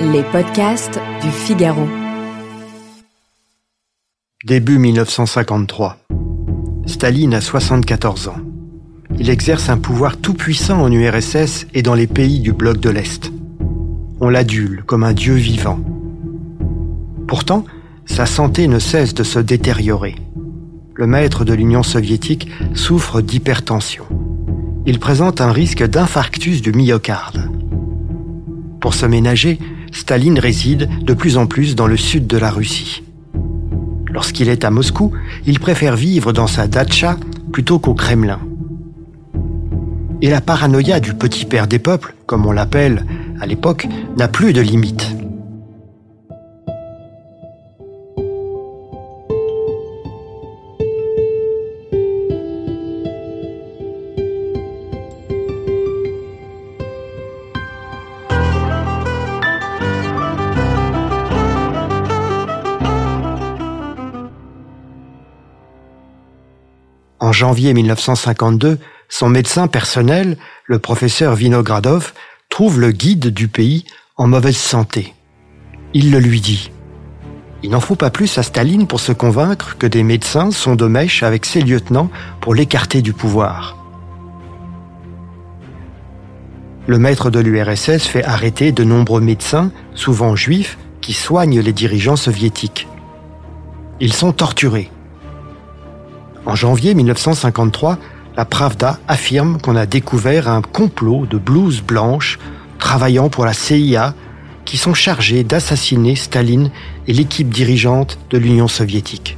Les podcasts du Figaro. Début 1953. Staline a 74 ans. Il exerce un pouvoir tout-puissant en URSS et dans les pays du bloc de l'Est. On l'adule comme un dieu vivant. Pourtant, sa santé ne cesse de se détériorer. Le maître de l'Union soviétique souffre d'hypertension. Il présente un risque d'infarctus du myocarde. Pour se ménager, Staline réside de plus en plus dans le sud de la Russie. Lorsqu'il est à Moscou, il préfère vivre dans sa datcha plutôt qu'au Kremlin. Et la paranoïa du petit père des peuples, comme on l'appelle à l'époque, n'a plus de limite. Janvier 1952, son médecin personnel, le professeur Vinogradov, trouve le guide du pays en mauvaise santé. Il le lui dit. Il n'en faut pas plus à Staline pour se convaincre que des médecins sont de mèche avec ses lieutenants pour l'écarter du pouvoir. Le maître de l'URSS fait arrêter de nombreux médecins, souvent juifs, qui soignent les dirigeants soviétiques. Ils sont torturés. En janvier 1953, la Pravda affirme qu'on a découvert un complot de blouses blanches travaillant pour la CIA qui sont chargés d'assassiner Staline et l'équipe dirigeante de l'Union soviétique.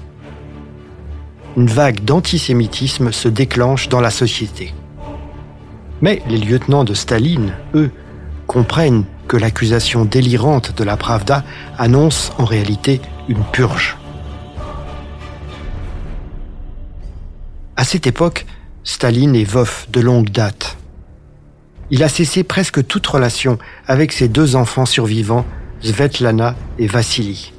Une vague d'antisémitisme se déclenche dans la société. Mais les lieutenants de Staline, eux, comprennent que l'accusation délirante de la Pravda annonce en réalité une purge. À cette époque, Staline est veuf de longue date. Il a cessé presque toute relation avec ses deux enfants survivants, Svetlana et Vassili.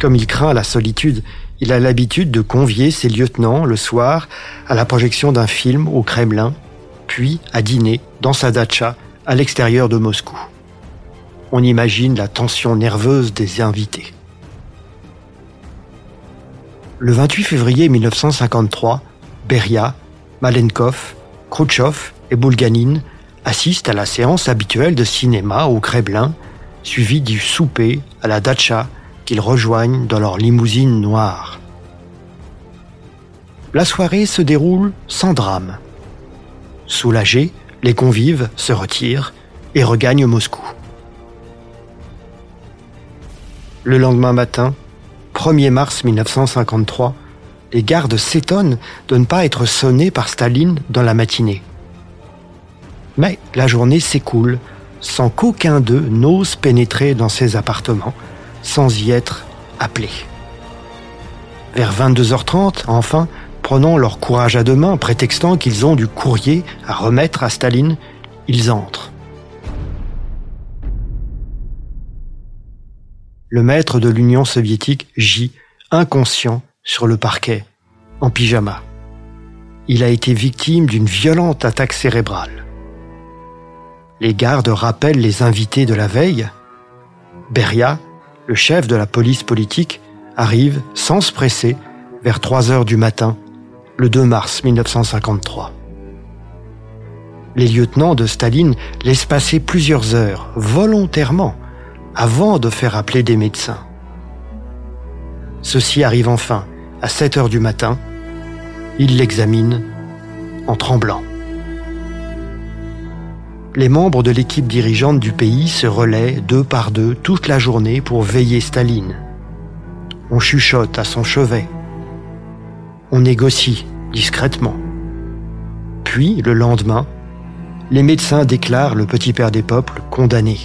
Comme il craint la solitude, il a l'habitude de convier ses lieutenants le soir à la projection d'un film au Kremlin, puis à dîner dans sa datcha à l'extérieur de Moscou. On imagine la tension nerveuse des invités. Le 28 février 1953, Beria, Malenkov, Khrouchtchev et Bulganin assistent à la séance habituelle de cinéma au Kremlin, suivie du souper à la datcha qu'ils rejoignent dans leur limousine noire. La soirée se déroule sans drame. Soulagés, les convives se retirent et regagnent Moscou. Le lendemain matin, 1er mars 1953, les gardes s'étonnent de ne pas être sonnés par Staline dans la matinée. Mais la journée s'écoule sans qu'aucun d'eux n'ose pénétrer dans ses appartements sans y être appelé. Vers 22h30, enfin, prenant leur courage à deux mains, prétextant qu'ils ont du courrier à remettre à Staline, ils entrent. Le maître de l'Union soviétique gît, inconscient, sur le parquet, en pyjama. Il a été victime d'une violente attaque cérébrale. Les gardes rappellent les invités de la veille. Beria, le chef de la police politique, arrive sans se presser vers 3 heures du matin, le 2 mars 1953. Les lieutenants de Staline laissent passer plusieurs heures, volontairement, avant de faire appeler des médecins. Ceci arrive enfin à 7 heures du matin. Il l'examine en tremblant. Les membres de l'équipe dirigeante du pays se relaient deux par deux toute la journée pour veiller Staline. On chuchote à son chevet. On négocie discrètement. Puis, le lendemain, les médecins déclarent le petit père des peuples condamné.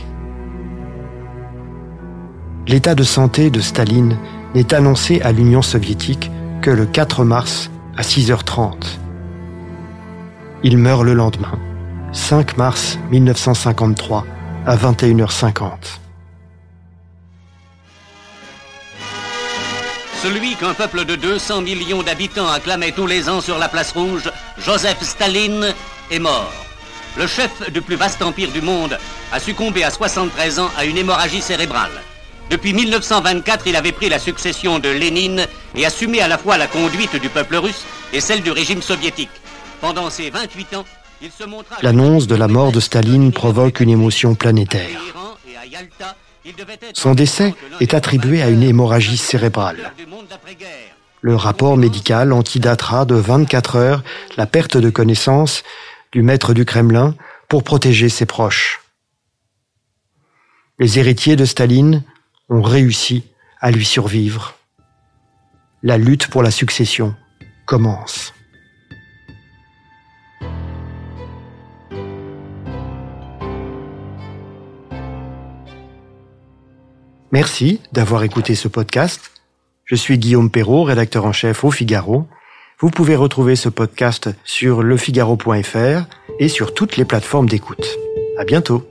L'état de santé de Staline n'est annoncé à l'Union soviétique que le 4 mars à 6h30. Il meurt le lendemain, 5 mars 1953 à 21h50. Celui qu'un peuple de 200 millions d'habitants acclamait tous les ans sur la place rouge, Joseph Staline, est mort. le chef du plus vaste empire du monde, a succombé à 73 ans à une hémorragie cérébrale. Depuis 1924, il avait pris la succession de Lénine et assumé à la fois la conduite du peuple russe et celle du régime soviétique. Pendant ces 28 ans, il se montra... L'annonce de la mort de Staline provoque une émotion planétaire. Son décès est attribué à une hémorragie cérébrale. Le rapport médical antidatera de 24 heures la perte de connaissance du maître du Kremlin pour protéger ses proches. Les héritiers de Staline ont réussi à lui survivre. La lutte pour la succession commence. Merci d'avoir écouté ce podcast. Je suis Guillaume Perrault, rédacteur en chef au Figaro. Vous pouvez retrouver ce podcast sur lefigaro.fr et sur toutes les plateformes d'écoute. À bientôt.